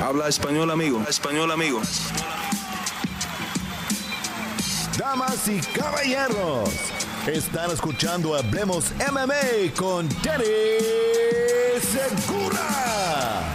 Habla español, amigo. Español, amigo. Damas y caballeros, están escuchando Hablemos MMA con Danny Segura.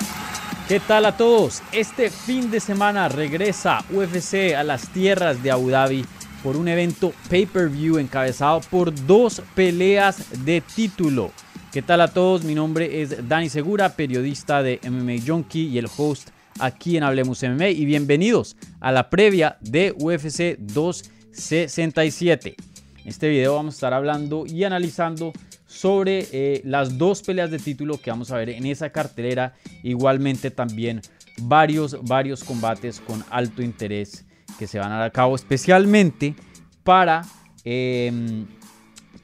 ¿Qué tal a todos? Este fin de semana regresa UFC a las tierras de Abu Dhabi por un evento pay-per-view encabezado por dos peleas de título. ¿Qué tal a todos? Mi nombre es Dani Segura, periodista de MMA Junkie y el host aquí en Hablemos MMA y bienvenidos a la previa de UFC 267. En este video vamos a estar hablando y analizando sobre eh, las dos peleas de título que vamos a ver en esa cartelera. Igualmente también varios, varios combates con alto interés que se van a dar a cabo especialmente para em,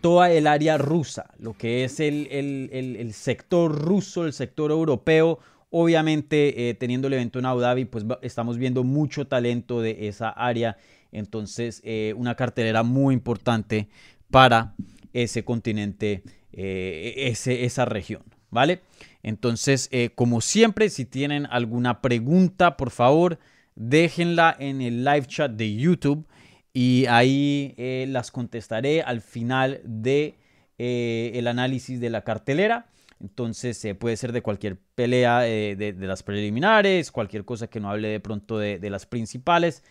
toda el área rusa, lo que es el, sector ruso, el sector europeo. Obviamente, eh, teniendo el evento en Abu Dhabi, pues estamos viendo mucho talento de esa área. Entonces, eh, una cartelera muy importante para ese continente, eh, ese, esa región, ¿vale? Entonces, como siempre, si tienen alguna pregunta, por favor, déjenla en el live chat de YouTube y ahí las contestaré al final de el análisis de la cartelera. Entonces eh, puede ser de cualquier pelea de, las preliminares, cualquier cosa que no hable de pronto de, las principales,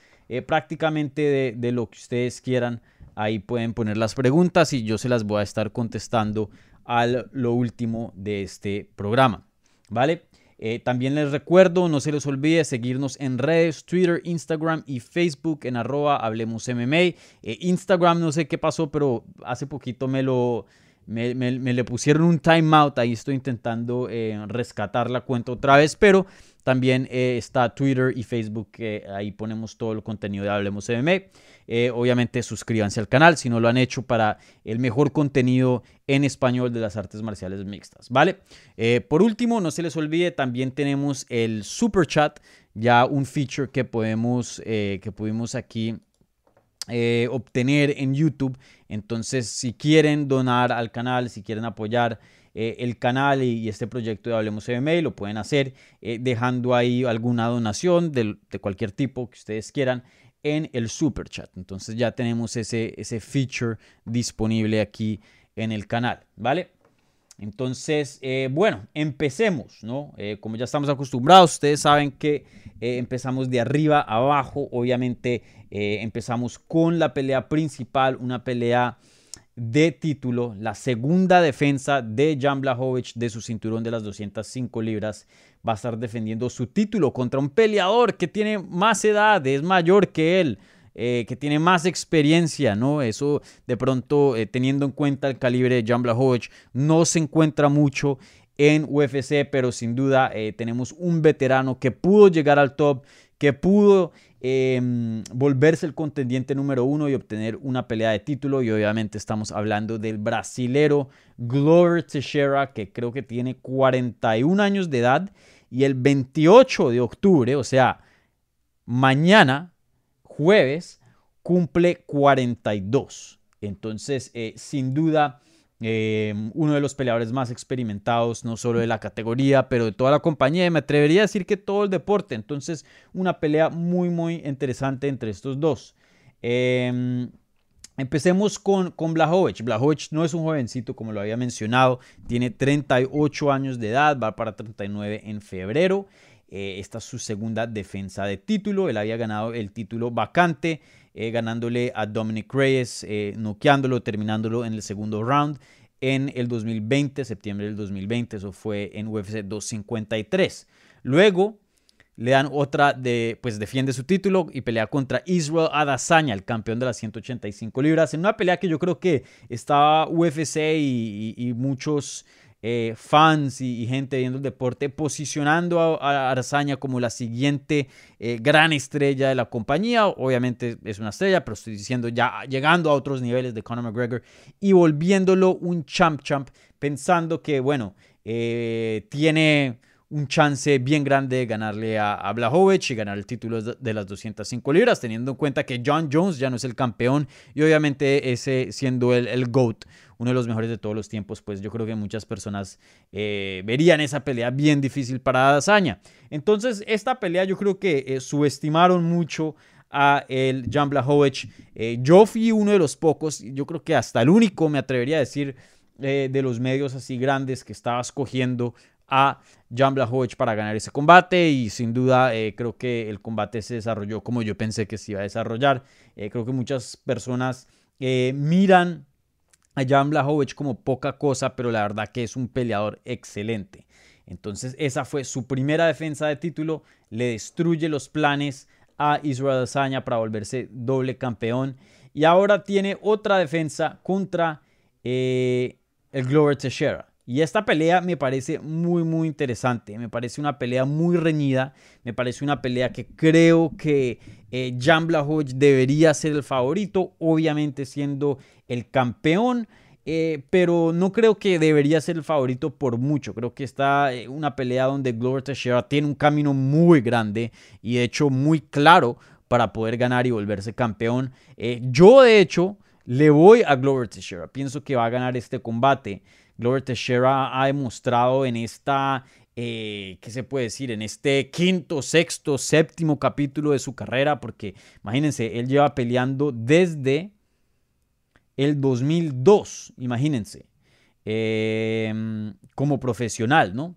prácticamente de, lo que ustedes quieran. Ahí pueden poner las preguntas y yo se las voy a estar contestando a lo último de este programa. ¿Vale? Eh, también les recuerdo, no se les olvide seguirnos en redes, Twitter, Instagram y Facebook en arroba Hablemos. Eh, Instagram no sé qué pasó, pero hace poquito me lo... Me, le pusieron un timeout, ahí estoy intentando eh, rescatar la cuenta otra vez, pero también está Twitter y Facebook, ahí ponemos todo el contenido de Hablemos MMA. Eh, obviamente suscríbanse al canal si no lo han hecho para el mejor contenido en español de las artes marciales mixtas, ¿vale? Eh, por último, no se les olvide, también tenemos el super chat, ya un feature que podemos, eh, que pudimos aquí obtener en YouTube. Entonces, si quieren donar al canal, si quieren apoyar el canal y, este proyecto de Hablemos MMA, lo pueden hacer dejando ahí alguna donación de, de, cualquier tipo que ustedes quieran en el super chat. Entonces ya tenemos ese, ese feature disponible aquí en el canal, ¿vale? Entonces, eh, bueno, empecemos, ¿no? Eh, como ya estamos acostumbrados, ustedes saben que eh, empezamos de arriba a abajo. Obviamente empezamos con la pelea principal, una pelea de título, la segunda defensa de Jan Blachowicz de su cinturón de las 205 libras va a estar defendiendo su título contra un peleador que tiene más edad, es mayor que él, eh, que tiene más experiencia, ¿no? Eso de pronto, eh, teniendo en cuenta el calibre de Jan Blachowicz, no se encuentra mucho en UFC, pero sin duda eh, tenemos un veterano que pudo llegar al top, que pudo em, volverse el contendiente número uno y obtener una pelea de título. Y obviamente estamos hablando del brasilero Glover Teixeira, que creo que tiene 41 años de edad. Y el 28 de octubre, o sea, mañana, jueves, cumple 42. Entonces, eh, sin duda, eh, uno de los peleadores más experimentados, no solo de la categoría, pero de toda la compañía, me atrevería a decir que todo el deporte. Entonces, una pelea muy, muy interesante entre estos dos. Em, empecemos con, con. Blachowicz no es un jovencito, como lo había mencionado, tiene 38 años de edad, va para 39 en febrero. Eh, esta es su segunda defensa de título. Él había ganado el título vacante eh, ganándole a Dominic Reyes, eh, noqueándolo, terminándolo en el segundo round en el 2020, septiembre del 2020, eso fue en UFC 253. Luego le dan otra de, pues defiende su título y pelea contra Israel Adesanya, el campeón de las 185 libras, en una pelea que yo creo que estaba UFC y muchos eh, fans y, gente viendo el deporte, posicionando a, Arzaña como la siguiente eh, gran estrella de la compañía. Obviamente es una estrella, pero estoy diciendo ya llegando a otros niveles de Conor McGregor y volviéndolo un champ champ, pensando que, bueno, eh, tiene un chance bien grande de ganarle a, a y ganar el título de las 205 libras, teniendo en cuenta que John Jones ya no es el campeón y obviamente ese siendo el, el GOAT uno de los mejores de todos los tiempos, pues yo creo que muchas personas eh, verían esa pelea bien difícil para Adesanya. Entonces, esta pelea yo creo que eh, subestimaron mucho a el Jan Blachowicz. Eh, yo fui uno de los pocos, yo creo que hasta el único, me atrevería a decir, de los medios así grandes que estaba escogiendo a Jan Blachowicz para ganar ese combate y sin duda creo que el combate se desarrolló como yo pensé que se iba a desarrollar. creo que muchas personas miran a Jan Blachowicz como poca cosa, pero la verdad que es un peleador excelente. Entonces esa fue su primera defensa de título, le destruye los planes a Israel Adesanya para volverse doble campeón y ahora tiene otra defensa contra eh, el Glover Teixeira. Y esta pelea me parece muy, muy interesante. Me parece una pelea muy reñida. Me parece una pelea que creo que eh, Jan debería ser el favorito, obviamente siendo el campeón. Eh, pero no creo que debería ser el favorito por mucho. Creo que está eh, una pelea donde Glover Teixeira tiene un camino muy grande y de hecho muy claro para poder ganar y volverse campeón. yo de hecho le voy a Glover Teixeira. Pienso que va a ganar este combate. Glover Teixeira ha demostrado en esta, eh, ¿qué se puede decir? En este quinto, sexto, séptimo capítulo de su carrera, porque imagínense, él lleva peleando desde el 2002, imagínense, em, como profesional, ¿no?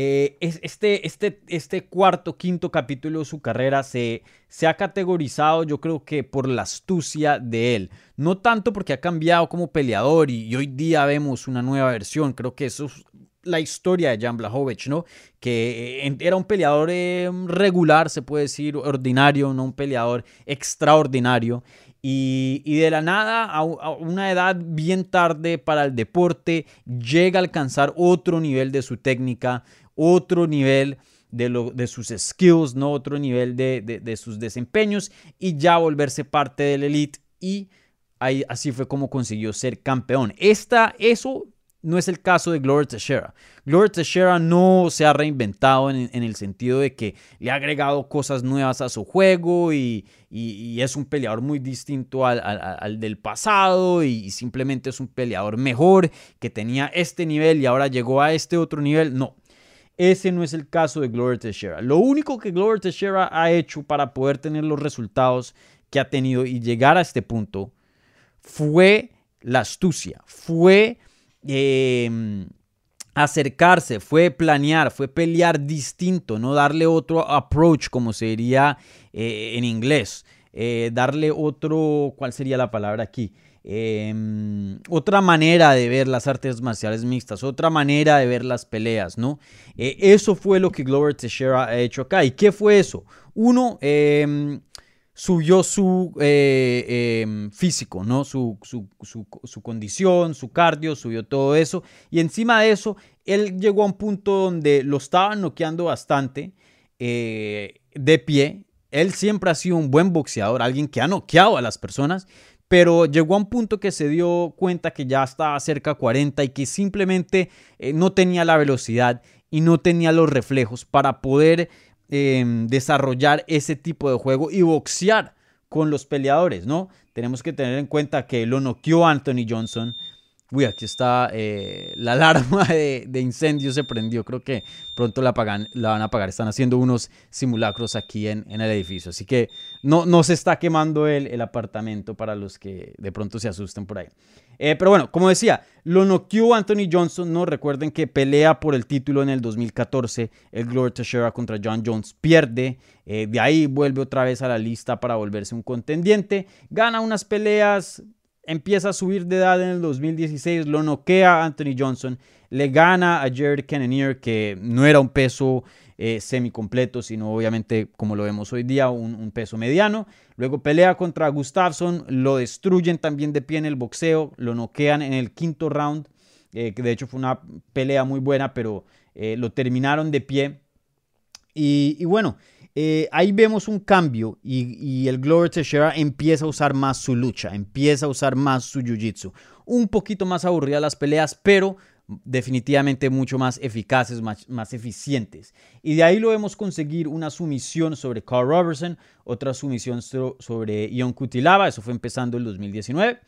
Eh, este, este, este cuarto, quinto capítulo de su carrera se, se ha categorizado yo creo que por la astucia de él. No tanto porque ha cambiado como peleador y, hoy día vemos una nueva versión. Creo que eso es la historia de Jan Blachowicz, ¿no? Que eh, era un peleador eh, regular, se puede decir, ordinario, no un peleador extraordinario. Y, de la nada, a, una edad bien tarde para el deporte, llega a alcanzar otro nivel de su técnica, otro nivel de, lo, de sus skills, ¿no? otro nivel de, sus desempeños y ya volverse parte del elite y ahí, así fue como consiguió ser campeón. Esta, eso no es el caso de Gloria Teixeira. Gloria Teixeira no se ha reinventado en, el sentido de que le ha agregado cosas nuevas a su juego y, es un peleador muy distinto al, del pasado y, simplemente es un peleador mejor que tenía este nivel y ahora llegó a este otro nivel. No, ese no es el caso de Gloria Teixeira. Lo único que Gloria Teixeira ha hecho para poder tener los resultados que ha tenido y llegar a este punto fue la astucia, fue em, acercarse, fue planear, fue pelear distinto, no darle otro approach, como se diría eh, en inglés, eh, darle otro, ¿cuál sería la palabra aquí? Em, otra manera de ver las artes marciales mixtas, otra manera de ver las peleas, ¿no? Eh, eso fue lo que Glover Teixeira ha hecho acá. ¿Y qué fue eso? Uno, em, subió su eh, em, físico, ¿no? Su, su, condición, su cardio, subió todo eso. Y encima de eso, él llegó a un punto donde lo estaban noqueando bastante eh, de pie. Él siempre ha sido un buen boxeador, alguien que ha noqueado a las personas, pero llegó a un punto que se dio cuenta que ya estaba cerca a 40 y que simplemente eh, no tenía la velocidad y no tenía los reflejos para poder em, desarrollar ese tipo de juego y boxear con los peleadores, ¿no? Tenemos que tener en cuenta que lo noqueó Anthony Johnson, Uy, aquí está eh, la alarma de, incendio se prendió. Creo que pronto la, la van a apagar. Están haciendo unos simulacros aquí en, el edificio. Así que no, no se está quemando el, el, apartamento para los que de pronto se asusten por ahí. Eh, pero bueno, como decía, lo noqueó Anthony Johnson. No recuerden que pelea por el título en el 2014. El Glory Teixeira contra John Jones pierde. Eh, de ahí vuelve otra vez a la lista para volverse un contendiente. Gana unas peleas empieza a subir de edad en el 2016, lo noquea Anthony Johnson, le gana a Jared Cannonier, que no era un peso eh, semi-completo, sino obviamente, como lo vemos hoy día, un, peso mediano. Luego pelea contra Gustafsson, lo destruyen también de pie en el boxeo, lo noquean en el quinto round, eh, que de hecho fue una pelea muy buena, pero eh, lo terminaron de pie. y bueno, eh, ahí vemos un cambio y, el Glover Teixeira empieza a usar más su lucha, empieza a usar más su jiu-jitsu. Un poquito más aburridas las peleas, pero definitivamente mucho más eficaces, más, más, eficientes. Y de ahí lo vemos conseguir una sumisión sobre Carl Robertson, otra sumisión sobre Ion Kutilava, eso fue empezando el 2019.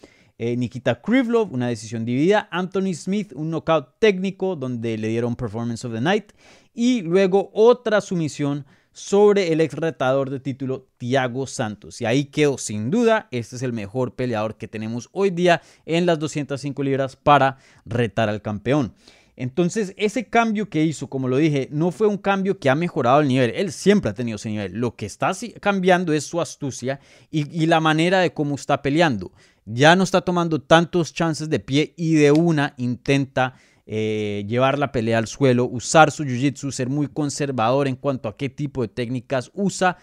Eh, Nikita Krivlov, una decisión dividida. Anthony Smith, un knockout técnico donde le dieron Performance of the Night. Y luego otra sumisión sobre el ex retador de título Thiago Santos. Y ahí quedó sin duda, este es el mejor peleador que tenemos hoy día en las 205 libras para retar al campeón. Entonces, ese cambio que hizo, como lo dije, no fue un cambio que ha mejorado el nivel. Él siempre ha tenido ese nivel. Lo que está cambiando es su astucia y, la manera de cómo está peleando. Ya no está tomando tantos chances de pie y de una intenta eh, llevar la pelea al suelo, usar su jiu-jitsu, ser muy conservador en cuanto a qué tipo de técnicas usa,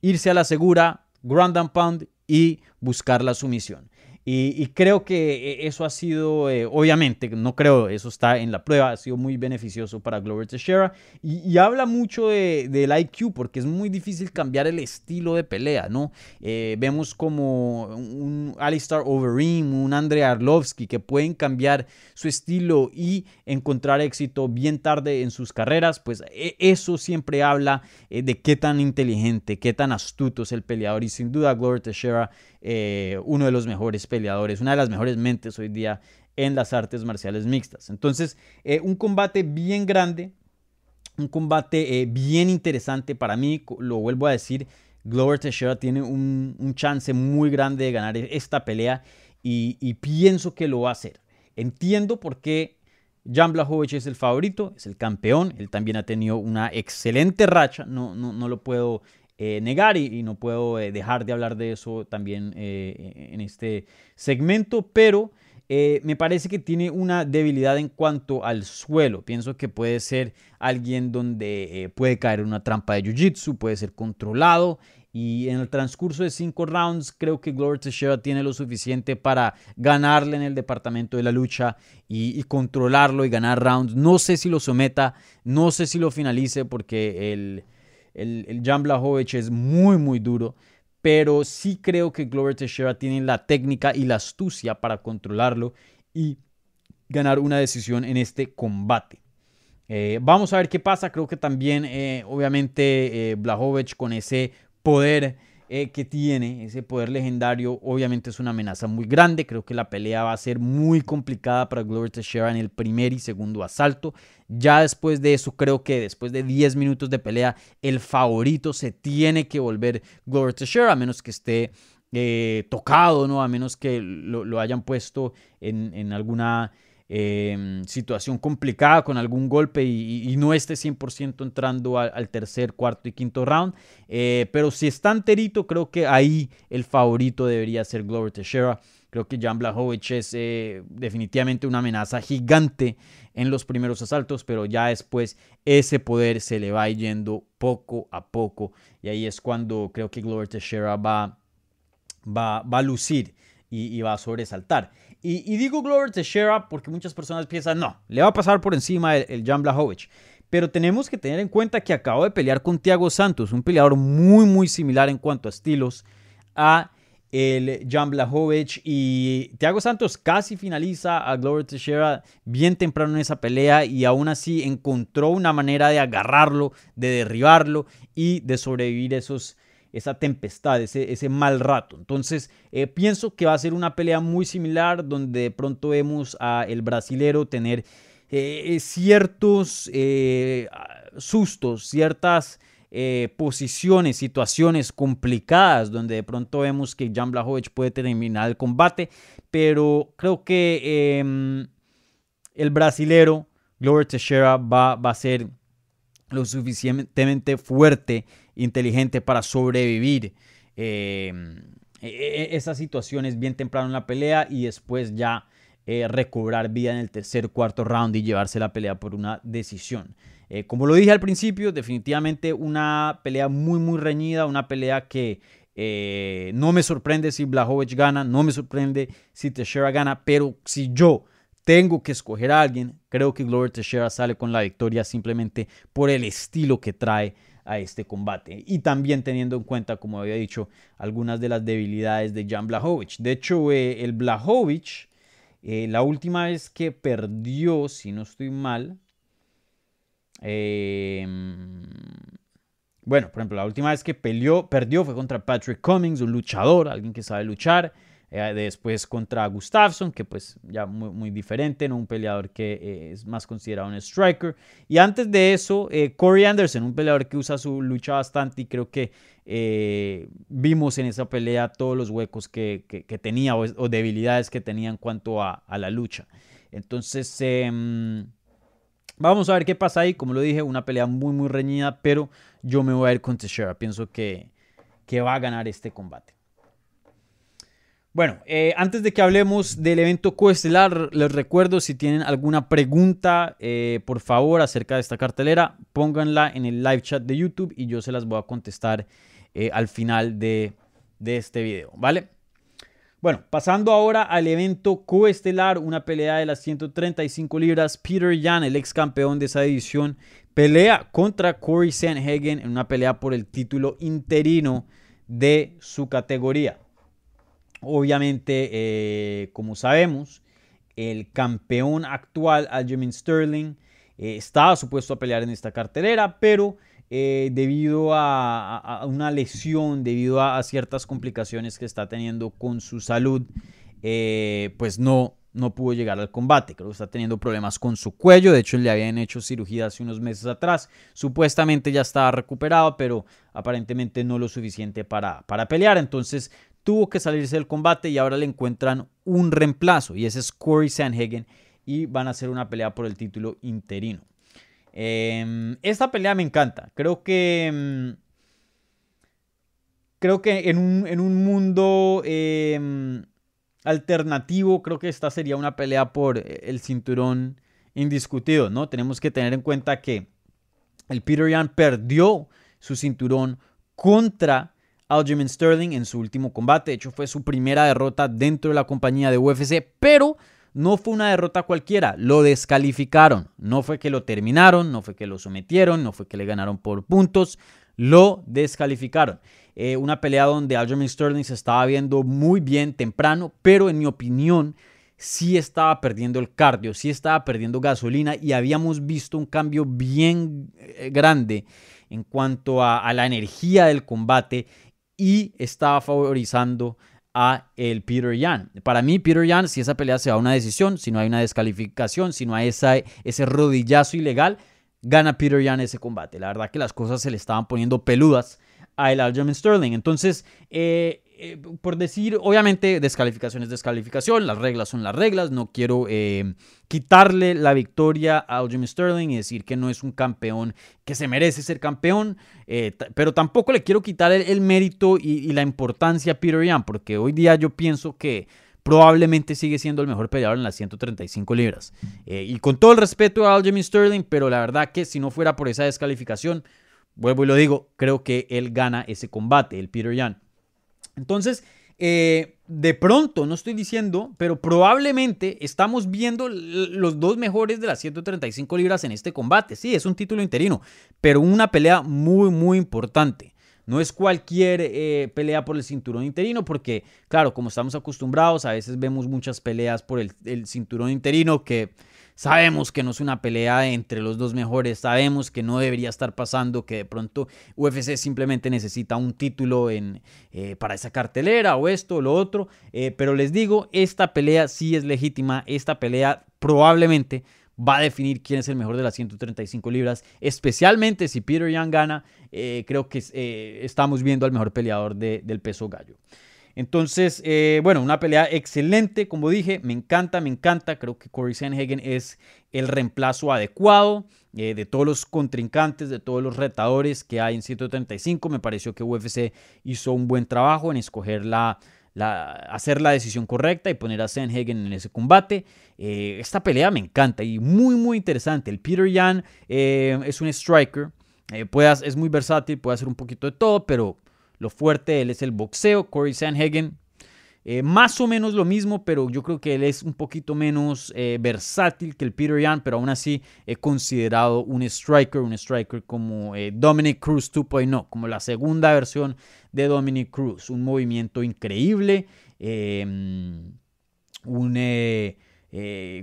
irse a la segura, ground and pound y buscar la sumisión. Y, creo que eh, eso ha sido, eh, obviamente, no creo, eso está en la prueba, ha sido muy beneficioso para Glover Teixeira. Y, habla mucho de, del IQ, porque es muy difícil cambiar el estilo de pelea, ¿no? Eh, vemos como un Alistair Overeem, un Andrei Arlovsky, que pueden cambiar su estilo y encontrar éxito bien tarde en sus carreras. Pues e, eso siempre habla de qué tan inteligente, qué tan astuto es el peleador. Y sin duda, Glover Teixeira eh, uno de los mejores peleadores, una de las mejores mentes hoy día en las artes marciales mixtas. Entonces, eh, un combate bien grande, un combate eh, bien interesante para mí, lo vuelvo a decir, Glover Teixeira tiene un, chance muy grande de ganar esta pelea y, pienso que lo va a hacer. Entiendo por qué Jan Blachowicz es el favorito, es el campeón, él también ha tenido una excelente racha, no, no, no lo puedo eh, negar y, no puedo eh, dejar de hablar de eso también eh, en este segmento, pero me parece que tiene una debilidad en cuanto al suelo. Pienso que puede ser alguien donde puede caer una trampa de jiu-jitsu, puede ser controlado y en el transcurso de cinco rounds creo que Glover Teixeira tiene lo suficiente para ganarle en el departamento de la lucha y, controlarlo y ganar rounds. No sé si lo someta, no sé si lo finalice porque el, el, el Jan Blachowicz es muy, muy duro, pero sí creo que Glover Teixeira tiene la técnica y la astucia para controlarlo y ganar una decisión en este combate. Eh, vamos a ver qué pasa. Creo que también, eh, obviamente, eh, con ese poder eh, que tiene, ese poder legendario, obviamente es una amenaza muy grande. Creo que la pelea va a ser muy complicada para Glover Teixeira en el primer y segundo asalto. Ya después de eso, creo que después de 10 minutos de pelea, el favorito se tiene que volver Glover Teixeira, a menos que esté eh, tocado, ¿no? A menos que lo, hayan puesto en, en alguna Em, situación complicada con algún golpe y, no esté 100% entrando al, tercer, cuarto y quinto round. Eh, pero si está enterito, creo que ahí el favorito debería ser Glover Teixeira. Creo que Jan Blachowicz es eh, definitivamente una amenaza gigante en los primeros asaltos, pero ya después ese poder se le va yendo poco a poco. Y ahí es cuando creo que Glover Teixeira va, va, va a lucir y, va a sobresaltar. Y, digo Glover Teixeira porque muchas personas piensan, no, le va a pasar por encima el, Jan Blachowicz. Pero tenemos que tener en cuenta que acabo de pelear con Thiago Santos, un peleador muy, muy similar en cuanto a estilos a el Jan Blachowicz. Y Thiago Santos casi finaliza a Glover Teixeira bien temprano en esa pelea y aún así encontró una manera de agarrarlo, de derribarlo y de sobrevivir esos esa tempestad, ese, ese mal rato. Entonces, eh, pienso que va a ser una pelea muy similar donde de pronto vemos a el brasilero tener eh, ciertos eh, sustos, ciertas posiciones, situaciones complicadas donde de pronto vemos que Jan Blachowicz puede terminar el combate, pero creo que em, el brasilero Glover Teixeira va, va a ser lo suficientemente fuerte inteligente para sobrevivir em, e, e, esas situaciones bien temprano en la pelea y después ya eh, recobrar vida en el tercer cuarto round y llevarse la pelea por una decisión. Eh, como lo dije al principio, definitivamente una pelea muy muy reñida, una pelea que eh, no me sorprende si Blachowicz gana, no me sorprende si Teixeira gana, pero si yo tengo que escoger a alguien, creo que Glover Teixeira sale con la victoria simplemente por el estilo que trae a este combate. Y también teniendo en cuenta, como había dicho, algunas de las debilidades de Jan Blachowicz. De hecho, eh, el Blachowicz, eh, la última vez que perdió, si no estoy mal, em, bueno, por ejemplo, la última vez que peleó, perdió fue contra Patrick Cummings, un luchador, alguien que sabe luchar. Eh, después contra Gustafsson, que pues ya muy, muy diferente, ¿no? un peleador que eh, es más considerado un striker. Y antes de eso, eh, Corey Anderson, un peleador que usa su lucha bastante y creo que vimos en esa pelea todos los huecos que, tenía o, debilidades que tenía en cuanto a, la lucha. Entonces, em, vamos a ver qué pasa ahí. Como lo dije, una pelea muy, muy reñida, pero yo me voy a ir con Teixeira. Pienso que, que va a ganar este combate. Bueno, eh, antes de que hablemos del evento coestelar, les recuerdo si tienen alguna pregunta, eh, por favor, acerca de esta cartelera, pónganla en el live chat de YouTube y yo se las voy a contestar eh, al final de, este video, ¿vale? Bueno, pasando ahora al evento coestelar, una pelea de las 135 libras, Peter Yan, el ex campeón de esa división, pelea contra Corey Sanhagen en una pelea por el título interino de su categoría. Obviamente, eh, como sabemos, el campeón actual, Aljamain Sterling, eh, estaba supuesto a pelear en esta cartelera, pero eh, debido a, una lesión, debido a, ciertas complicaciones que está teniendo con su salud, pues no, no pudo llegar al combate. Creo que está teniendo problemas con su cuello. De hecho, le habían hecho cirugía hace unos meses atrás. Supuestamente ya estaba recuperado, pero aparentemente no lo suficiente para, para pelear. Entonces tuvo que salirse del combate y ahora le encuentran un reemplazo y ese es Corey Sanhagen y van a hacer una pelea por el título interino. Em, esta pelea me encanta. Creo que... Em, creo que en un, mundo em, alternativo, creo que esta sería una pelea por el cinturón indiscutido, ¿no? Tenemos que tener en cuenta que el Peter Yan perdió su cinturón contra Aljamain Sterling en su último combate. De hecho, fue su primera derrota dentro de la compañía de UFC, pero no fue una derrota cualquiera, lo descalificaron. No fue que lo terminaron, no fue que lo sometieron, no fue que le ganaron por puntos, lo descalificaron. Eh, una pelea donde Aljamain Sterling se estaba viendo muy bien temprano, pero en mi opinión sí estaba perdiendo el cardio, sí estaba perdiendo gasolina y habíamos visto un cambio bien eh, grande en cuanto a la energía del combate y estaba favorizando a el Peter Yan. Para mí, Peter Yan, si esa pelea se va a una decisión, si no hay una descalificación, si no hay esa, ese rodillazo ilegal, gana Peter Yan ese combate. La verdad que las cosas se le estaban poniendo peludas a el Aljamain Sterling. Entonces, eh, eh, por decir, obviamente descalificación es descalificación, las reglas son las reglas, no quiero eh, quitarle la victoria a Jimmy Sterling y decir que no es un campeón que se merece ser campeón, eh, pero tampoco le quiero quitar el, mérito y, la importancia a Peter Yan, porque hoy día yo pienso que probablemente sigue siendo el mejor peleador en las 135 libras. y con todo el respeto a Jimmy Sterling, pero la verdad que si no fuera por esa descalificación, vuelvo y lo digo, creo que él gana ese combate, el Peter Yan. Entonces, eh, de pronto, no estoy diciendo, pero probablemente estamos viendo los dos mejores de las 135 libras en este combate. Sí, es un título interino, pero una pelea muy, muy importante. No es cualquier eh, pelea por el cinturón interino, porque, claro, como estamos acostumbrados, a veces vemos muchas peleas por el, el cinturón interino que Sabemos que no es una pelea entre los dos mejores, sabemos que no debería estar pasando, que de pronto UFC simplemente necesita un título eh, para esa cartelera o esto o lo otro, eh, pero les digo, esta pelea sí es legítima, esta pelea probablemente va a definir quién es el mejor de las 135 libras, especialmente si Peter Young gana, eh, creo que estamos viendo al mejor peleador del peso gallo. Entonces, eh, bueno, una pelea excelente, como dije, me encanta, me encanta. Creo que Corey Sanhagen es el reemplazo adecuado eh, de todos los contrincantes, de todos los retadores que hay en 135. Me pareció que UFC hizo un buen trabajo en escoger la, hacer la decisión correcta y poner a Sanhagen en ese combate. Eh, esta pelea me encanta y muy, muy interesante. El Peter Yan es un striker. Es muy versátil, puede hacer un poquito de todo, pero lo fuerte él es el boxeo. Corey Sanhagen, eh, más o menos lo mismo, pero yo creo que él es un poquito menos eh, versátil que el Peter Yan, pero aún así he considerado un striker, un striker como eh, Dominic Cruz 2.0, como la segunda versión de Dominic Cruz. Un movimiento increíble, em, un,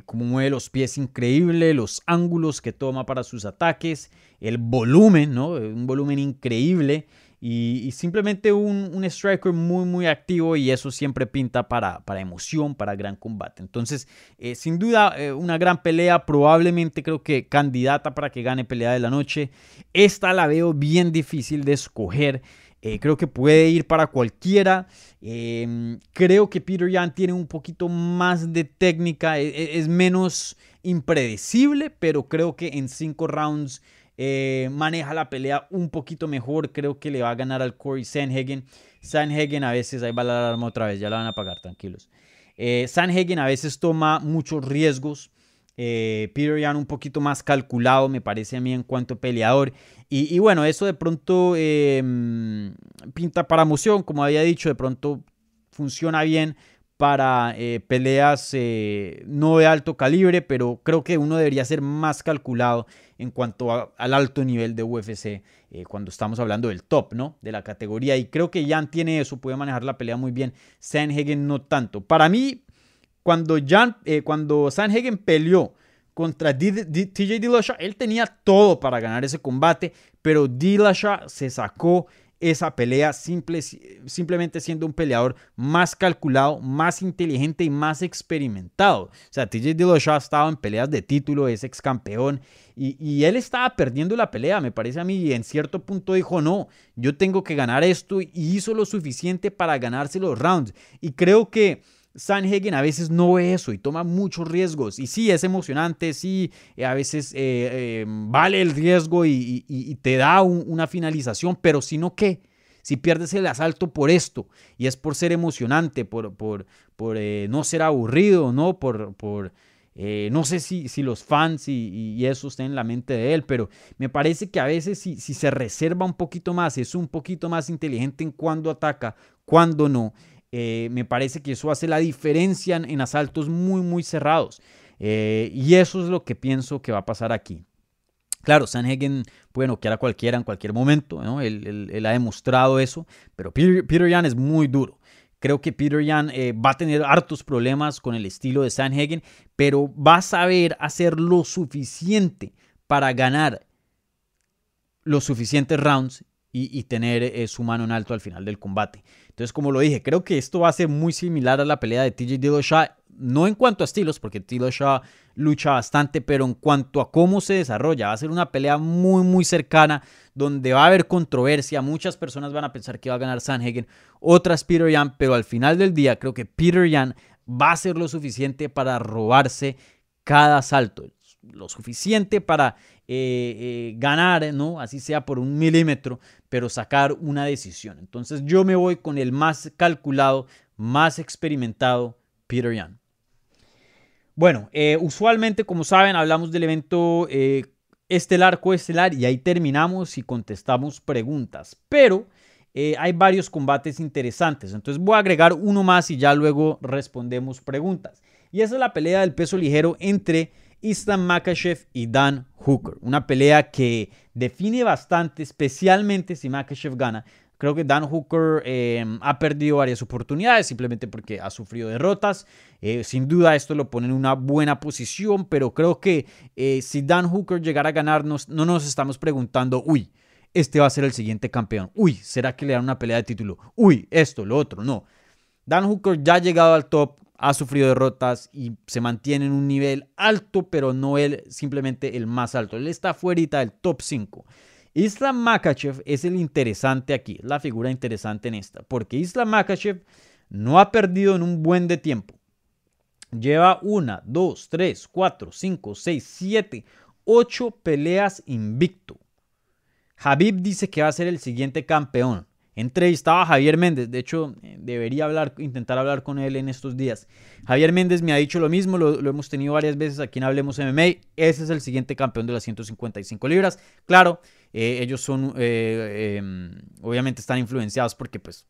como mueve los pies increíble, los ángulos que toma para sus ataques, el volumen, ¿no? un volumen increíble. Y, simplemente un, un, striker muy, muy activo y eso siempre pinta para, para emoción, para gran combate. Entonces, eh, sin duda, eh, una gran pelea, probablemente creo que candidata para que gane pelea de la noche. Esta la veo bien difícil de escoger. Eh, creo que puede ir para cualquiera. Em, creo que Peter Yan tiene un poquito más de técnica, e, e, es menos impredecible, pero creo que en cinco rounds eh, maneja la pelea un poquito mejor. Creo que le va a ganar al Corey Sanhagen. Sanhagen a veces, ahí va la alarma otra vez, ya la van a apagar, tranquilos. Eh, a veces toma muchos riesgos. Eh, Peter Yan un poquito más calculado, me parece a mí, en cuanto peleador. Y, bueno, eso de pronto em, pinta para emoción, como había dicho, de pronto funciona bien para eh, peleas eh, no de alto calibre, pero creo que uno debería ser más calculado en cuanto al alto nivel de UFC eh, cuando estamos hablando del top, ¿no? De la categoría. Y creo que Jan tiene eso, puede manejar la pelea muy bien. Sanhagen no tanto. Para mí, cuando, Jan, cuando Sanhagen peleó contra TJ Dillashaw, él tenía todo para ganar ese combate, pero Dillashaw se sacó esa pelea simple, simplemente siendo un peleador más calculado, más inteligente y más experimentado. O sea, TJ Dillashaw ha estado en peleas de título, es ex campeón y, y, él estaba perdiendo la pelea, me parece a mí, y en cierto punto dijo, no, yo tengo que ganar esto y hizo lo suficiente para ganarse los rounds. Y creo que Sanhagen a veces no ve eso y toma muchos riesgos. Y sí, es emocionante, sí, eh, a veces eh, eh, vale el riesgo y, te da una finalización, pero si no, ¿qué? Si pierdes el asalto por esto, y es por ser emocionante, por, por, por no ser aburrido, ¿no? Por, por no sé si, si los fans y, eso estén en la mente de él, pero me parece que a veces si, si se reserva un poquito más, es un poquito más inteligente en cuando ataca, cuando no, eh, me parece que eso hace la diferencia en, asaltos muy, muy cerrados. Eh, y eso es lo que pienso que va a pasar aquí. Claro, Sanhagen puede noquear a cualquiera en cualquier momento, ¿no? él, ha demostrado eso, pero Peter, Peter es muy duro. Creo que Peter Yan eh, va a tener hartos problemas con el estilo de Sanhagen, pero va a saber hacer lo suficiente para ganar los suficientes rounds y, tener su mano en alto al final del combate. Entonces, como lo dije, creo que esto va a ser muy similar a la pelea de TJ Dillashaw, no en cuanto a estilos, porque Dillashaw lucha bastante, pero en cuanto a cómo se desarrolla, va a ser una pelea muy, muy cercana, donde va a haber controversia, muchas personas van a pensar que va a ganar Sanhagen, otras Peter Yan, pero al final del día creo que Peter Yan va a hacer lo suficiente para robarse cada salto, lo suficiente para eh, eh, ganar, ¿no? Así sea por un milímetro, pero sacar una decisión. Entonces yo me voy con el más calculado, más experimentado, Peter Yan. Bueno, eh, usualmente, como saben, hablamos del evento estelar, coestelar y ahí terminamos y contestamos preguntas. Pero hay varios combates interesantes. Entonces voy a agregar uno más y ya luego respondemos preguntas. Y esa es la pelea del peso ligero entre Islam Makachev y Dan Hooker. Una pelea que define bastante, especialmente si Makachev gana. Creo que Dan Hooker eh, ha perdido varias oportunidades simplemente porque ha sufrido derrotas. Eh, sin duda esto lo pone en una buena posición, pero creo que eh, si Dan Hooker llegara a ganarnos, no nos estamos preguntando, uy, este va a ser el siguiente campeón. Uy, ¿será que le dan una pelea de título? Uy, esto, lo otro. No. Dan Hooker ya ha llegado al top, ha sufrido derrotas y se mantiene en un nivel alto, pero no él simplemente el más alto. Él está fuera del top 5. Islam Makachev es el interesante aquí, la figura interesante en esta, porque Islam Makachev no ha perdido en un buen de tiempo. Lleva una, dos, tres, cuatro, cinco, seis, siete, ocho peleas invicto. Habib dice que va a ser el siguiente campeón entrevistaba a Javier Méndez. De hecho, eh, debería hablar, intentar hablar con él en estos días. Javier Méndez me ha dicho lo mismo, lo, hemos tenido varias veces aquí en Hablemos MMA. Ese es el siguiente campeón de las 155 libras. Claro, eh, ellos son, eh, em, obviamente están influenciados porque pues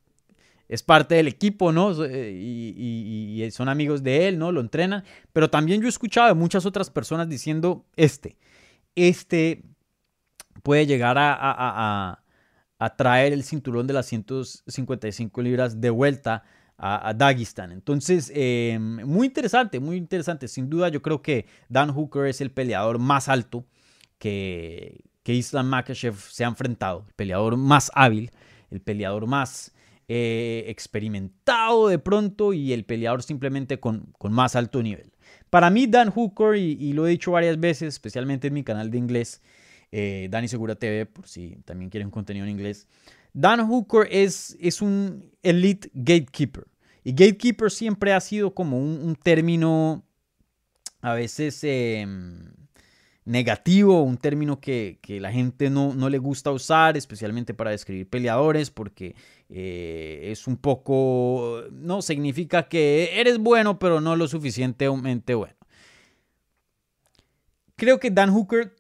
es parte del equipo, ¿no? Y, son amigos de él, ¿no? Lo entrenan. Pero también yo he escuchado de muchas otras personas diciendo, este, este puede llegar a a traer el cinturón de las 155 libras de vuelta a, Dagestan. Entonces, eh, muy interesante, muy interesante. Sin duda, yo creo que Dan Hooker es el peleador más alto que, que Islam Makachev se ha enfrentado, el peleador más hábil. el peleador más eh, experimentado de pronto y el peleador simplemente con, con, más alto nivel. Para mí, Dan Hooker, y, lo he dicho varias veces, especialmente en mi canal de inglés, eh, Dani Segura TV, por si también quieren contenido en inglés, Dan Hooker es, es un elite gatekeeper. Y gatekeeper siempre ha sido como un, término a veces em, negativo, un término que, la gente no, no, le gusta usar, especialmente para describir peleadores, porque eh, es un poco, no, significa que eres bueno, pero no lo suficientemente bueno. Creo que Dan Hooker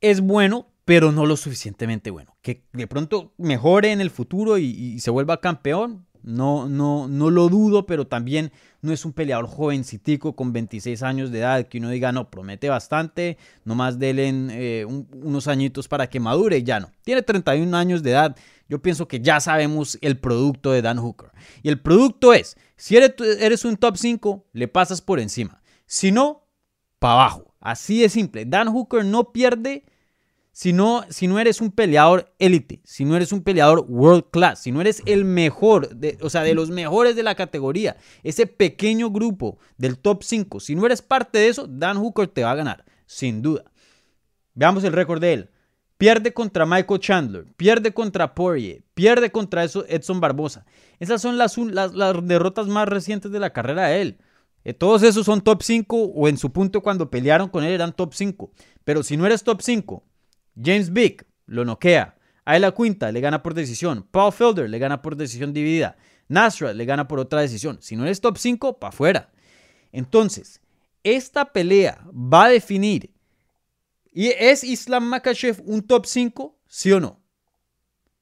es bueno, pero no lo suficientemente bueno. Que de pronto mejore en el futuro y, se vuelva campeón, no, no, no lo dudo, pero también no es un peleador jovencitico con 26 años de edad que uno diga, no, promete bastante, nomás denle eh, unos añitos para que madure, ya no. Tiene 31 años de edad, yo pienso que ya sabemos el producto de Dan Hooker. Y el producto es, si eres, eres un top 5, le pasas por encima. Si no, para abajo. Así de simple. Dan Hooker no pierde si no, eres un peleador élite, si no eres un peleador world class, si no eres el mejor, o sea, de los mejores de la categoría, ese pequeño grupo del top 5, si no eres parte de eso, Dan Hooker te va a ganar, sin duda. Veamos el récord de él. Pierde contra Michael Chandler, pierde contra Poirier, pierde contra Edson Barbosa. Esas son las, las, las derrotas más recientes de la carrera de él. Eh, todos esos son top 5 o en su punto cuando pelearon con él eran top 5. Pero si no eres top 5 James Vick lo noquea. la Quinta le gana por decisión. Paul Felder le gana por decisión dividida. Nasra le gana por otra decisión. Si no eres top 5, para afuera. Entonces, esta pelea va a definir. ¿Y es Islam Makachev un top 5? ¿Sí o no?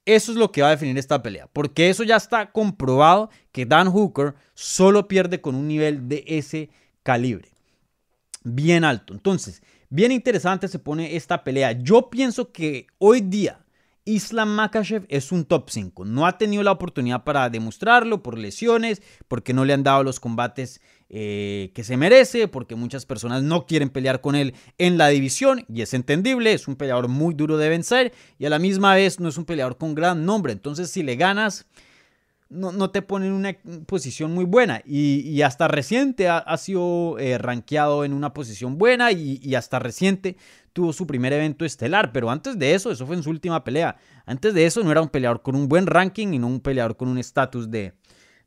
Eso es lo que va a definir esta pelea. Porque eso ya está comprobado que Dan Hooker solo pierde con un nivel de ese calibre. Bien alto. Entonces, Bien interesante se pone esta pelea. Yo pienso que hoy día Islam Makachev es un top 5. No ha tenido la oportunidad para demostrarlo por lesiones, porque no le han dado los combates eh, que se merece, porque muchas personas no quieren pelear con él en la división y es entendible. Es un peleador muy duro de vencer y a la misma vez no es un peleador con gran nombre. Entonces, si le ganas no, te pone en una posición muy buena. Y, hasta reciente ha, sido eh, rankeado en una posición buena y, hasta reciente tuvo su primer evento estelar. Pero antes de eso, eso fue en su última pelea. Antes de eso no era un peleador con un buen ranking y no un peleador con un estatus de,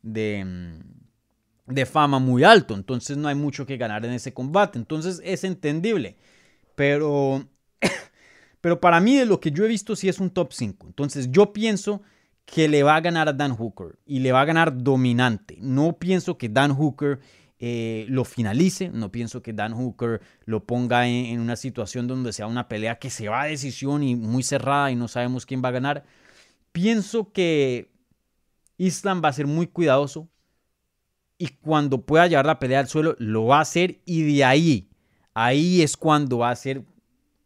de, mm, de fama muy alto. Entonces no hay mucho que ganar en ese combate. Entonces es entendible. Pero, pero para mí de lo que yo he visto sí es un top 5. Entonces yo pienso que le va a ganar a Dan Hooker y le va a ganar dominante. No pienso que Dan Hooker eh, lo finalice, no pienso que Dan Hooker lo ponga en, una situación donde sea una pelea que se va a decisión y muy cerrada y no sabemos quién va a ganar. Pienso que Islam va a ser muy cuidadoso y cuando pueda llevar la pelea al suelo lo va a hacer y de ahí, ahí es cuando va a ser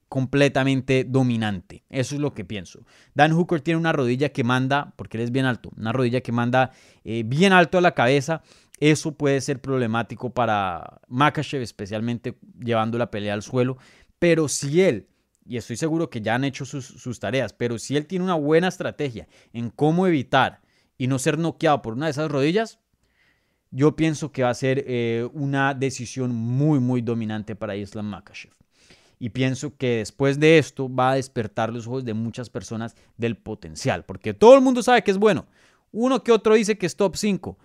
completamente dominante. Eso es lo que pienso. Dan Hooker tiene una rodilla que manda, porque él es bien alto, una rodilla que manda eh, bien alto a la cabeza. Eso puede ser problemático para Makachev, especialmente llevando la pelea al suelo. Pero si él, y estoy seguro que ya han hecho sus, tareas, pero si él tiene una buena estrategia en cómo evitar y no ser noqueado por una de esas rodillas, yo pienso que va a ser eh, una decisión muy, muy dominante para Islam Makachev. Y pienso que después de esto va a despertar los ojos de muchas personas del potencial, porque todo el mundo sabe que es bueno. Uno que otro dice que es top 5.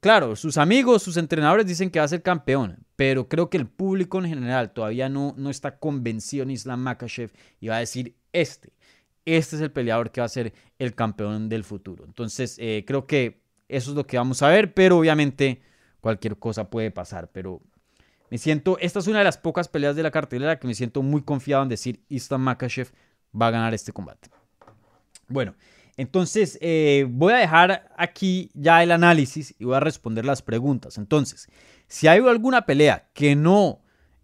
Claro, sus amigos, sus entrenadores dicen que va a ser campeón, pero creo que el público en general todavía no, no está convencido en Islam Makachev y va a decir este, este es el peleador que va a ser el campeón del futuro. Entonces, eh, creo que eso es lo que vamos a ver, pero obviamente cualquier cosa puede pasar, pero me siento, esta es una de las pocas peleas de la cartelera que me siento muy confiado en decir Islam Makachev va a ganar este combate. Bueno, entonces eh, voy a dejar aquí ya el análisis y voy a responder las preguntas. Entonces, si hay alguna pelea que no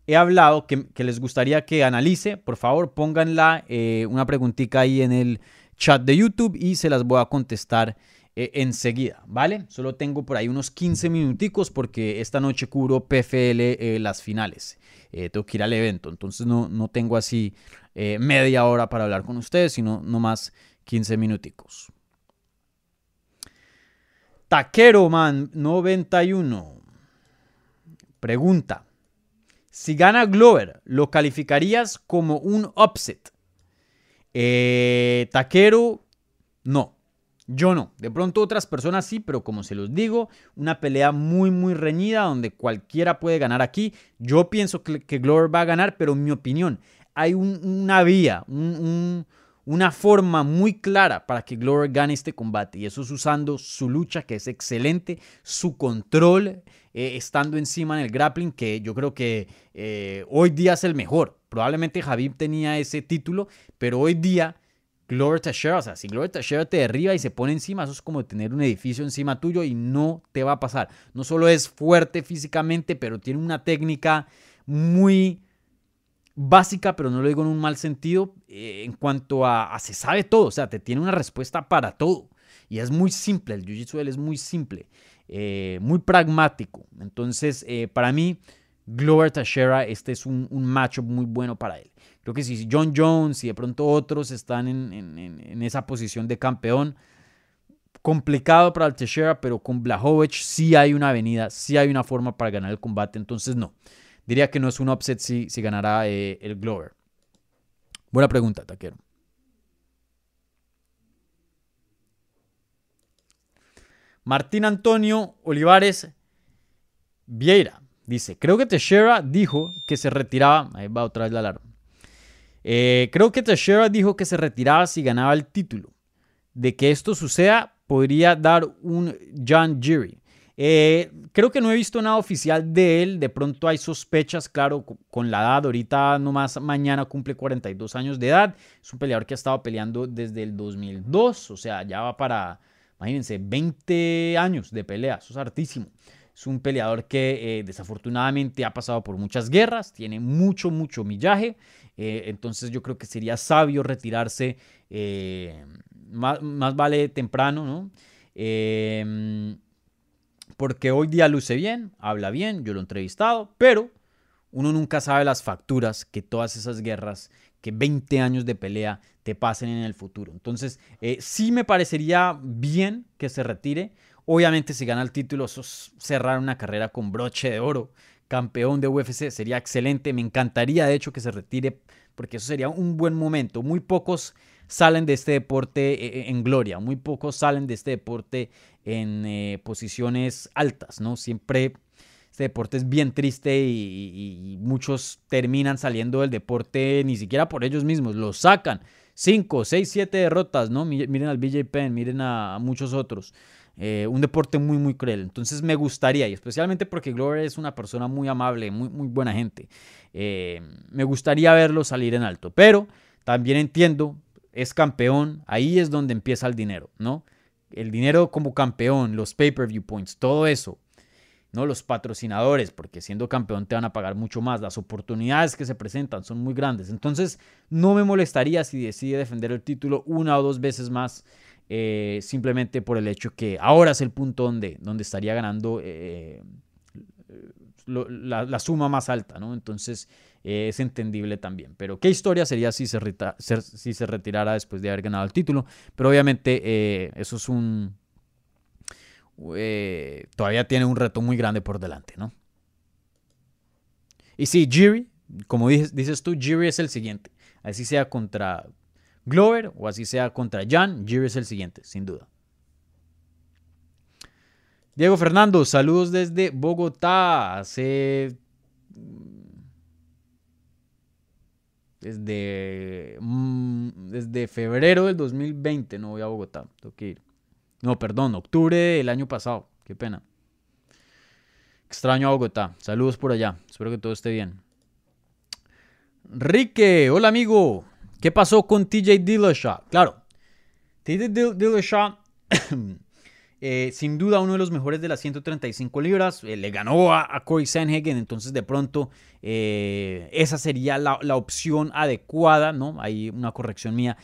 he hablado, que, les gustaría que analice, por favor pónganla eh, una preguntita ahí en el chat de YouTube y se las voy a contestar eh, enseguida, ¿vale? Solo tengo por ahí unos 15 minuticos porque esta noche cubro PFL eh, las finales. Eh, tengo que ir al evento, entonces no, no tengo así eh, media hora para hablar con ustedes, sino no más 15 minuticos. Taquero Man 91 pregunta: Si gana Glover, ¿lo calificarías como un upset? Taquero, no. Yo no. De pronto otras personas sí, pero como se los digo, una pelea muy, muy reñida donde cualquiera puede ganar aquí. Yo pienso que, Glover va a ganar, pero en mi opinión, hay una vía, una forma muy clara para que Glover gane este combate. Y eso es usando su lucha, que es excelente, su control, eh, estando encima en el grappling, que yo creo que eh, hoy día es el mejor. Probablemente Javib tenía ese título, pero hoy día Glover Teixeira, o sea, si Glover Teixeira te derriba y se pone encima, eso es como tener un edificio encima tuyo y no te va a pasar. No solo es fuerte físicamente, pero tiene una técnica muy básica, pero no lo digo en un mal sentido, eh, en cuanto a, se sabe todo, o sea, te tiene una respuesta para todo. Y es muy simple, el Jiu-Jitsu es muy simple, eh, muy pragmático. Entonces, eh, para mí, Glover Teixeira, este es un, un matchup muy bueno para él. Creo que si John Jones y de pronto otros están en, esa posición de campeón, complicado para el Teixeira, pero con Blahovic sí hay una avenida, sí hay una forma para ganar el combate. Entonces, no. Diría que no es un upset si, si ganará eh, el Glover. Buena pregunta, Taquero. Martín Antonio Olivares Vieira dice: Creo que Teixeira dijo que se retiraba. Ahí va otra vez la alarma. Eh, creo que Teixeira dijo que se retiraba si ganaba el título. De que esto suceda, podría dar un John Jerry. Eh, creo que no he visto nada oficial de él. De pronto hay sospechas, claro, con la edad. Ahorita nomás mañana cumple 42 años de edad. Es un peleador que ha estado peleando desde el 2002. O sea, ya va para, imagínense, 20 años de pelea. Eso es hartísimo. Es un peleador que eh, desafortunadamente ha pasado por muchas guerras, tiene mucho, mucho millaje. Eh, entonces yo creo que sería sabio retirarse, eh, más, vale temprano, ¿no? porque hoy día luce bien, habla bien, yo lo he entrevistado, pero uno nunca sabe las facturas que todas esas guerras, que 20 años de pelea te pasen en el futuro. Entonces, sí me parecería bien que se retire. Obviamente si gana el título, eso es cerrar una carrera con broche de oro. Campeón de UFC sería excelente. Me encantaría de hecho que se retire porque eso sería un buen momento. Muy pocos salen de este deporte eh, eh, en gloria, muy pocos salen de este deporte en eh, posiciones altas, ¿no? Siempre este deporte es bien triste y, muchos terminan saliendo del deporte ni siquiera por ellos mismos, lo sacan. 5, 6, 7 derrotas, ¿no? Miren al BJ Penn, miren a muchos otros. Eh, un deporte muy, muy cruel. Entonces me gustaría, y especialmente porque Glover es una persona muy amable, muy, muy buena gente, eh, me gustaría verlo salir en alto. Pero también entiendo, es campeón, ahí es donde empieza el dinero, ¿no? El dinero como campeón, los pay-per-view points, todo eso. ¿no? Los patrocinadores, porque siendo campeón te van a pagar mucho más. Las oportunidades que se presentan son muy grandes. Entonces, no me molestaría si decide defender el título una o dos veces más eh, simplemente por el hecho que ahora es el punto donde, donde estaría ganando eh, la, suma más alta, ¿no? Entonces eh, es entendible también. Pero qué historia sería si se, si se retirara después de haber ganado el título. Pero obviamente eso es un... todavía tiene un reto muy grande por delante, ¿no? Y sí, Jiri, como dices, dices tú, Jiri es el siguiente. Así sea contra Glover o así sea contra Jan, Jiri es el siguiente, sin duda. Diego Fernando, saludos desde Bogotá. Hace. Desde. Mm, desde febrero del 2020 no voy a Bogotá. Tengo que ir. No, perdón, octubre del año pasado. Qué pena. Extraño a Bogotá. Saludos por allá. Espero que todo esté bien. Rique, hola amigo. ¿Qué pasó con TJ Dillashaw? Claro, TJ Dillashaw, eh, sin duda uno de los mejores de las 135 libras, eh, le ganó a, Corey Sanhagen, entonces de pronto eh, esa sería la, opción adecuada, ¿no? Hay una corrección mía,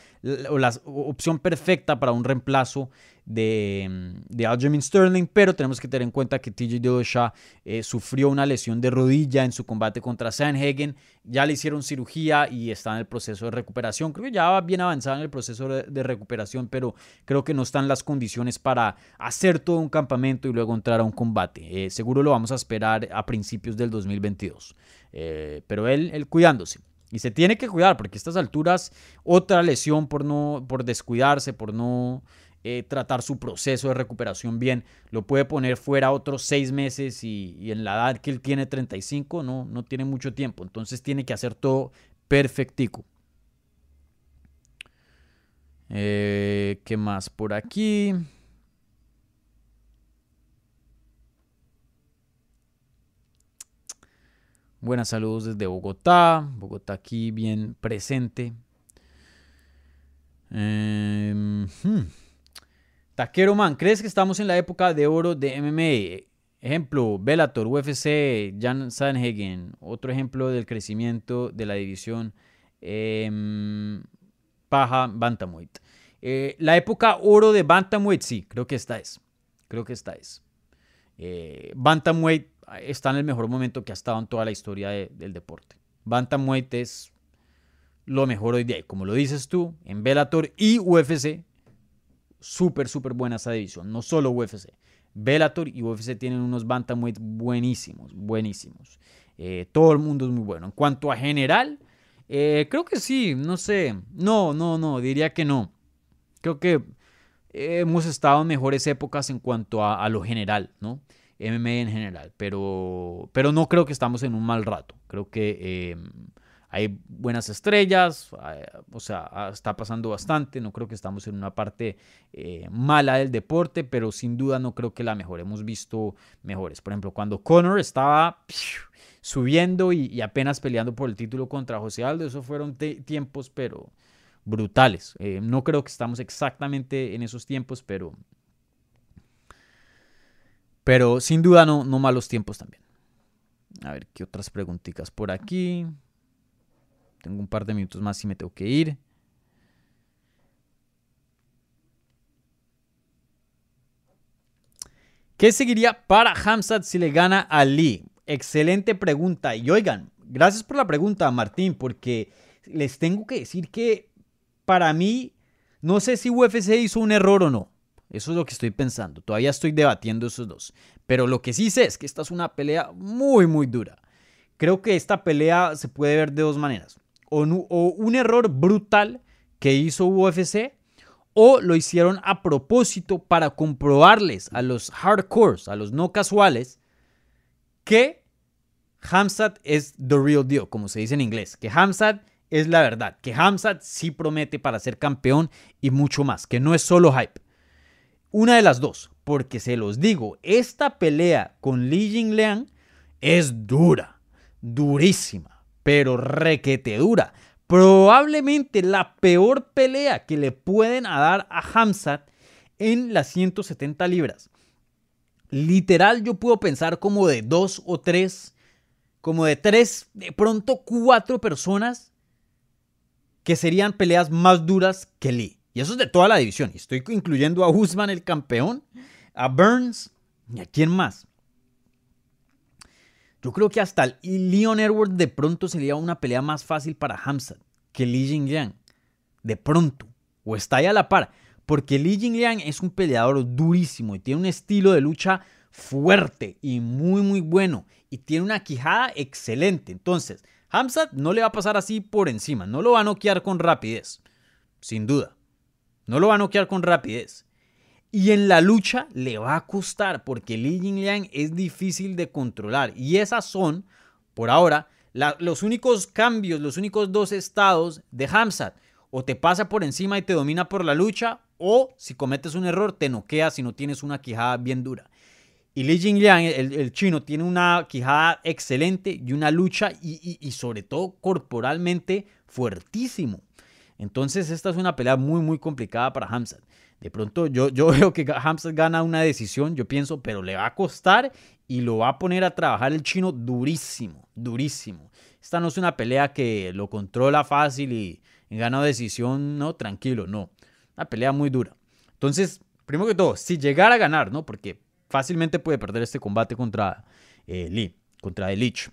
o la opción perfecta para un reemplazo de, de Aljamain Sterling, pero tenemos que tener en cuenta que TJ Dillashaw eh, sufrió una lesión de rodilla en su combate contra Sanhagen, ya le hicieron cirugía y está en el proceso de recuperación, creo que ya va bien avanzado en el proceso de, recuperación, pero creo que no están las condiciones para hacer todo un campamento y luego entrar a un combate, eh, seguro lo vamos a esperar a principios del 2022, eh, pero él, él cuidándose. Y se tiene que cuidar porque a estas alturas otra lesión por no por descuidarse, por no eh, tratar su proceso de recuperación bien. Lo puede poner fuera otros seis meses y, en la edad que él tiene 35 no, no tiene mucho tiempo. Entonces tiene que hacer todo perfectico. Eh, ¿Qué más por aquí? Buenas saludos desde Bogotá. Bogotá aquí bien presente. Eh, Taquero Man, ¿crees que estamos en la época de oro de MMA? Ejemplo, Bellator, UFC, Jan Sanhagen. Otro ejemplo del crecimiento de la división em, paja Bantamweight. Eh, la época oro de Bantamweight, sí, creo que esta es. Creo que esta es. Eh, Bantamweight está en el mejor momento que ha estado en toda la historia del deporte. Bantamweight es lo mejor hoy día. Como lo dices tú, en Bellator y UFC súper, súper buena esa división. No solo UFC. Bellator y UFC tienen unos bantamweight buenísimos, buenísimos. Eh, todo el mundo es muy bueno. En cuanto a general, eh, creo que sí, no sé. No, no, no, diría que no. Creo que hemos estado en mejores épocas en cuanto a, lo general, ¿no? MMA en general, pero, pero no creo que estamos en un mal rato. Creo que eh, hay buenas estrellas, o sea, ah, está pasando bastante, no creo que estamos en una parte eh, mala del deporte, pero sin duda no creo que la mejor, hemos visto mejores. Por ejemplo, cuando Conor estaba subiendo y, apenas peleando por el título contra José Aldo, esos fueron tiempos, pero brutales. Eh, no creo que estamos exactamente en esos tiempos, pero, pero sin duda no, no malos tiempos también. A ver, ¿qué otras preguntitas por aquí? Tengo un par de minutos más y me tengo que ir. ¿Qué seguiría para Hamzat si le gana a Lee? Excelente pregunta. Y oigan, gracias por la pregunta, Martín, porque les tengo que decir que para mí, no sé si UFC hizo un error o no. Eso es lo que estoy pensando. Todavía estoy debatiendo esos dos. Pero lo que sí sé es que esta es una pelea muy, muy dura. Creo que esta pelea se puede ver de dos maneras o, un error brutal que hizo UFC o lo hicieron a propósito para comprobarles a los hardcores, a los no casuales, que Hamzat es the real deal, como se dice en inglés, que Hamzat es la verdad, que Hamzat sí promete para ser campeón y mucho más, que no es solo hype. Una de las dos, porque se los digo, esta pelea con Li Jingliang es dura, durísima pero requete dura. Probablemente la peor pelea que le pueden dar a Hamzat en las 170 libras. Literal, yo puedo pensar como de dos o tres, como de tres, de pronto cuatro personas que serían peleas más duras que Lee. Y eso es de toda la división. Estoy incluyendo a Usman, el campeón, a Burns y a quién más. Yo creo que hasta el Leon Edwards de pronto sería una pelea más fácil para Hamzat que Li Jingliang. De pronto. O está ahí a la par. Porque Li Jingliang es un peleador durísimo y tiene un estilo de lucha fuerte y muy muy bueno. Y tiene una quijada excelente. Entonces, Hamzat no le va a pasar así por encima. No lo va a noquear con rapidez. Sin duda. No lo va a noquear con rapidez. Y en la lucha le va a costar porque Li Jingliang es difícil de controlar. Y esas son, por ahora, los únicos cambios, los únicos dos estados de Hamzat. O te pasa por encima y te domina por la lucha, o si cometes un error, te noquea si no tienes una quijada bien dura. Y Li Jingliang, el, el chino, tiene una quijada excelente y una lucha y, sobre todo corporalmente fuertísimo. Entonces esta es una pelea muy muy complicada para Hamzat. De pronto yo, yo veo que Hamzat gana una decisión, yo pienso, pero le va a costar y lo va a poner a trabajar el chino durísimo, durísimo. Esta no es una pelea que lo controla fácil y, gana decisión, no, tranquilo, no. Una pelea muy dura. Entonces, primero que todo, si llegara a ganar, ¿no? Porque fácilmente puede perder este combate contra eh, Lee, contra Elich.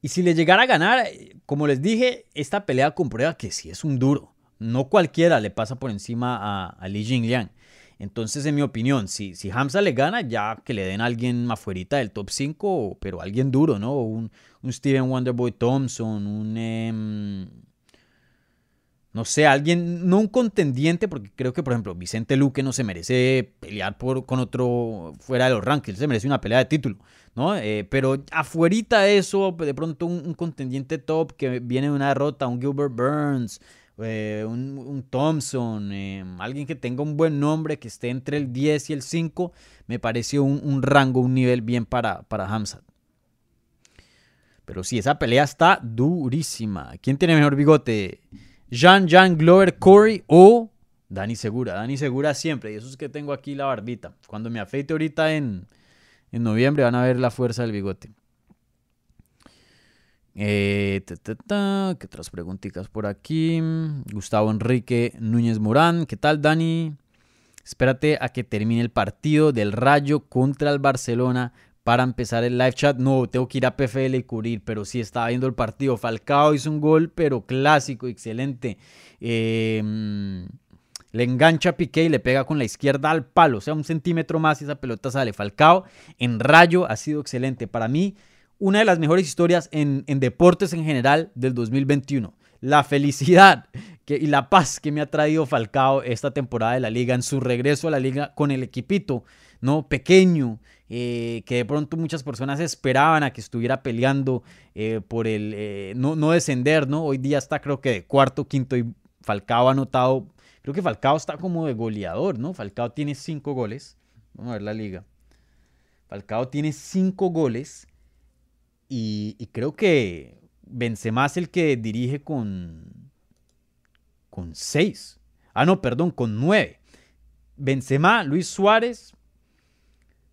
Y si le llegara a ganar, como les dije, esta pelea comprueba que sí es un duro. No cualquiera le pasa por encima a, a Li Jingliang. Entonces, en mi opinión, si, si Hamza le gana, ya que le den a alguien afuera del top 5, pero alguien duro, ¿no? Un, un Steven Wonderboy Thompson, un... Em, no sé, alguien, no un contendiente, porque creo que, por ejemplo, Vicente Luque no se merece pelear por, con otro fuera de los rankings, se merece una pelea de título, ¿no? Eh, pero afuerita de eso, de pronto un, contendiente top que viene de una derrota, un Gilbert Burns, eh, un, Thompson, eh, alguien que tenga un buen nombre, que esté entre el 10 y el 5, me pareció un, rango, un nivel bien para, para Hamzat. Pero sí, esa pelea está durísima. ¿Quién tiene mejor bigote? Jean Jean Glover Corey o Dani Segura. Dani Segura siempre. Y eso es que tengo aquí la barbita. Cuando me afeite ahorita en, en noviembre van a ver la fuerza del bigote. Eh, ¿Qué otras preguntitas por aquí? Gustavo Enrique Núñez Morán. ¿Qué tal, Dani? Espérate a que termine el partido del Rayo contra el Barcelona para empezar el live chat. No, tengo que ir a PFL y cubrir, pero sí estaba viendo el partido. Falcao hizo un gol, pero clásico, excelente. Em, le engancha a Piqué y le pega con la izquierda al palo. O sea, un centímetro más y esa pelota sale. Falcao en rayo ha sido excelente. Para mí, una de las mejores historias en, deportes en general del 2021. La felicidad y la paz que me ha traído Falcao esta temporada de la liga, en su regreso a la liga con el equipito, ¿no? Pequeño, eh, que de pronto muchas personas esperaban a que estuviera peleando eh, por el eh, no, no, descender, ¿no? Hoy día está creo que de cuarto, quinto y Falcao ha anotado, creo que Falcao está como de goleador, ¿no? Falcao tiene cinco goles, vamos a ver la liga. Falcao tiene cinco goles y, y creo que Benzema es el que dirige con, con seis. Ah, no, perdón, con nueve. Benzema, Luis Suárez,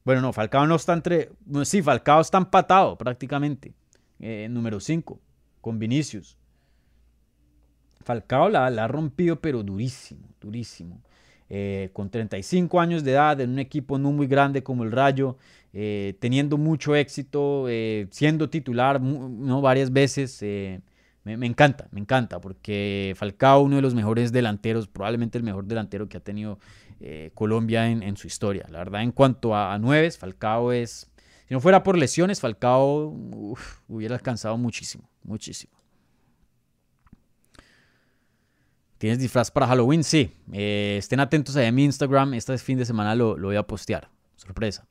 bueno, no, Falcao no está entre. Sí, Falcao está empatado prácticamente. Eh, número 5, con Vinicius. Falcao la, ha rompido, pero durísimo, durísimo. Eh, con 35 años de edad, en un equipo no muy grande como el Rayo, eh, teniendo mucho éxito, siendo titular ¿no? varias veces. Me, me, encanta, me encanta, porque Falcao, uno de los mejores delanteros, probablemente el mejor delantero que ha tenido eh, Colombia en, su historia. La verdad, en cuanto a, a Falcao es, si no fuera por lesiones, Falcao hubiera alcanzado muchísimo, muchísimo. ¿Tienes disfraz para Halloween? Sí. Eh, estén atentos en mi Instagram. Este fin de semana lo, lo voy a postear. Sorpresa.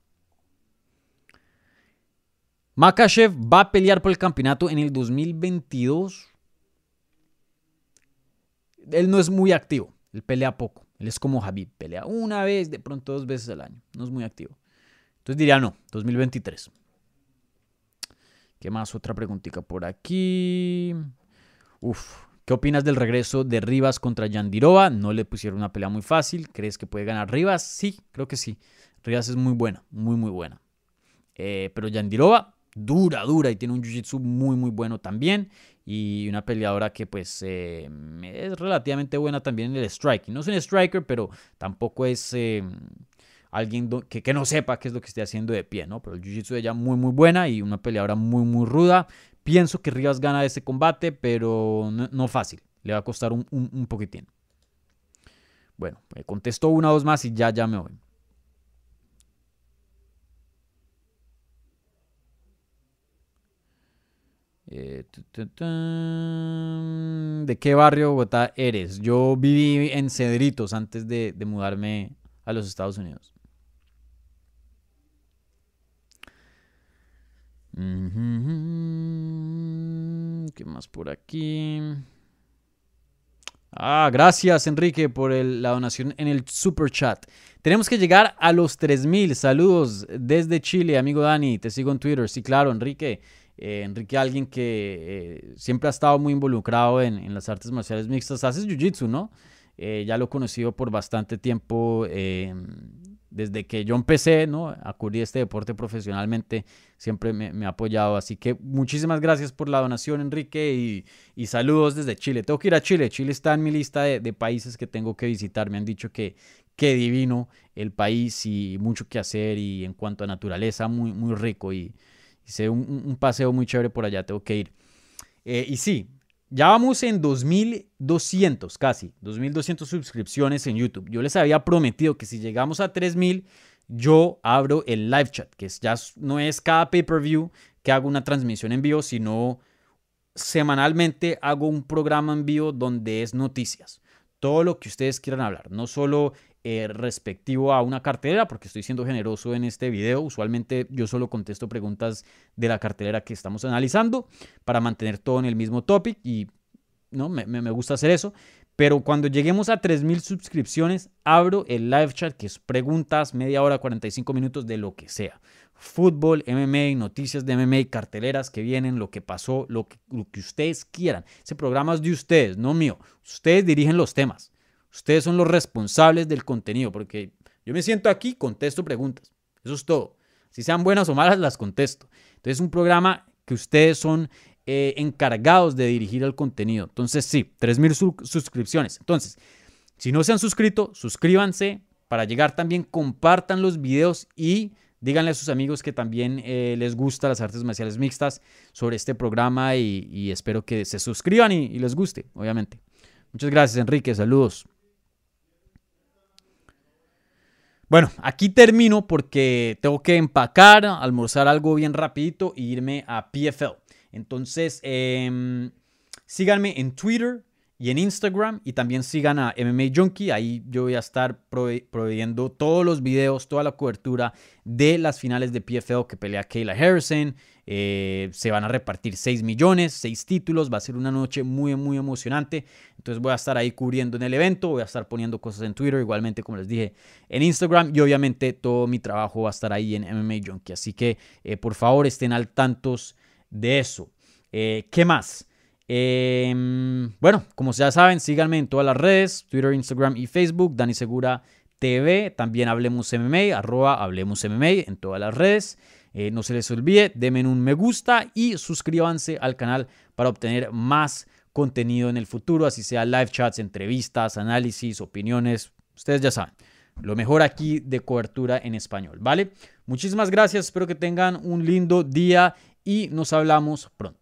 Makachev va a pelear por el campeonato en el 2022. Él no es muy activo. Él pelea poco. Él es como Javi, pelea una vez, de pronto dos veces al año. No es muy activo. Entonces diría no, 2023. ¿Qué más? Otra preguntita por aquí. Uf, ¿qué opinas del regreso de Rivas contra Yandirova? No le pusieron una pelea muy fácil. ¿Crees que puede ganar Rivas? Sí, creo que sí. Rivas es muy buena, muy, muy buena. Eh, pero Yandirova, dura, dura y tiene un jiu-jitsu muy, muy bueno también y una peleadora que pues eh, es relativamente buena también en el striking. No es un striker, pero tampoco es eh, alguien que, no sepa qué es lo que esté haciendo de pie, ¿no? Pero el jiu-jitsu de ella muy muy buena y una peleadora muy muy ruda. Pienso que Rivas gana ese combate, pero no, fácil. Le va a costar un, un, poquitín. Bueno, contesto una o dos más y ya, ya me voy. Eh, ¿De qué barrio Bogotá eres? Yo viví en Cedritos antes de, mudarme a los Estados Unidos. ¿Qué más por aquí? Ah, gracias Enrique por la donación en el super chat. Tenemos que llegar a los 3000. Saludos desde Chile, amigo Dani. Te sigo en Twitter. Sí, claro, Enrique. Eh, Enrique, alguien que eh, siempre ha estado muy involucrado en, las artes marciales mixtas, haces jiu-jitsu, ¿no? Eh, ya lo he conocido por bastante tiempo desde que yo empecé ¿no? a cubrir este deporte profesionalmente, siempre me, ha apoyado. Así que muchísimas gracias por la donación, Enrique, y, saludos desde Chile. Tengo que ir a Chile. Chile está en mi lista de, países que tengo que visitar. Me han dicho que qué divino el país y mucho que hacer y en cuanto a naturaleza, muy, muy rico y, hice un, paseo muy chévere por allá. Tengo que ir. Eh, y sí, ya vamos en 2200 casi, 2200 suscripciones en YouTube. Yo les había prometido que si llegamos a 3000, yo abro el live chat, que ya no es cada pay-per-view que hago una transmisión en vivo, sino semanalmente hago un programa en vivo donde es noticias. Todo lo que ustedes quieran hablar, no solo eh, respectivo a una cartelera, porque estoy siendo generoso en este video. Usualmente yo solo contesto preguntas de la cartelera que estamos analizando para mantener todo en el mismo topic y no me, gusta hacer eso. Pero cuando lleguemos a 3000 suscripciones, abro el live chat que es preguntas, media hora, 45 minutos de lo que sea. Fútbol, MMA, noticias de MMA, carteleras que vienen, lo que pasó, lo que, lo que ustedes quieran. Ese programa es de ustedes, no mío. Ustedes dirigen los temas. Ustedes son los responsables del contenido, porque yo me siento aquí, contesto preguntas. Eso es todo. Si sean buenas o malas, las contesto. Entonces es un programa que ustedes son eh, encargados de dirigir el contenido. Entonces sí, 3.000 suscripciones. Entonces, si no se han suscrito, suscríbanse. Para llegar también, compartan los videos y díganle a sus amigos que también eh, les gusta las artes marciales mixtas sobre este programa y, espero que se suscriban y les guste, obviamente. Muchas gracias, Enrique. Saludos. Bueno, aquí termino porque tengo que empacar, almorzar algo bien rapidito e irme a PFL. Entonces, em, síganme en Twitter y en Instagram y también sigan a MMA Junkie. Ahí yo voy a estar proveyendo todos los videos, toda la cobertura de las finales de PFL que pelea Kayla Harrison. Eh, se van a repartir 6 millones, 6 títulos. Va a ser una noche muy, muy emocionante. Entonces voy a estar ahí cubriendo en el evento. Voy a estar poniendo cosas en Twitter, igualmente como les dije en Instagram. Y obviamente todo mi trabajo va a estar ahí en MMA Junkie. Así que eh, por favor estén al tantos de eso. Eh, ¿Qué más? Em, bueno, como ya saben, síganme en todas las redes, Twitter, Instagram y Facebook, Dani Segura TV, también Hablemos MMA, arroba Hablemos MMA en todas las redes. Eh, no se les olvide, denme un me gusta y suscríbanse al canal para obtener más contenido en el futuro, así sea live chats, entrevistas, análisis, opiniones, ustedes ya saben. Lo mejor aquí de cobertura en español, ¿vale? Muchísimas gracias, espero que tengan un lindo día y nos hablamos pronto.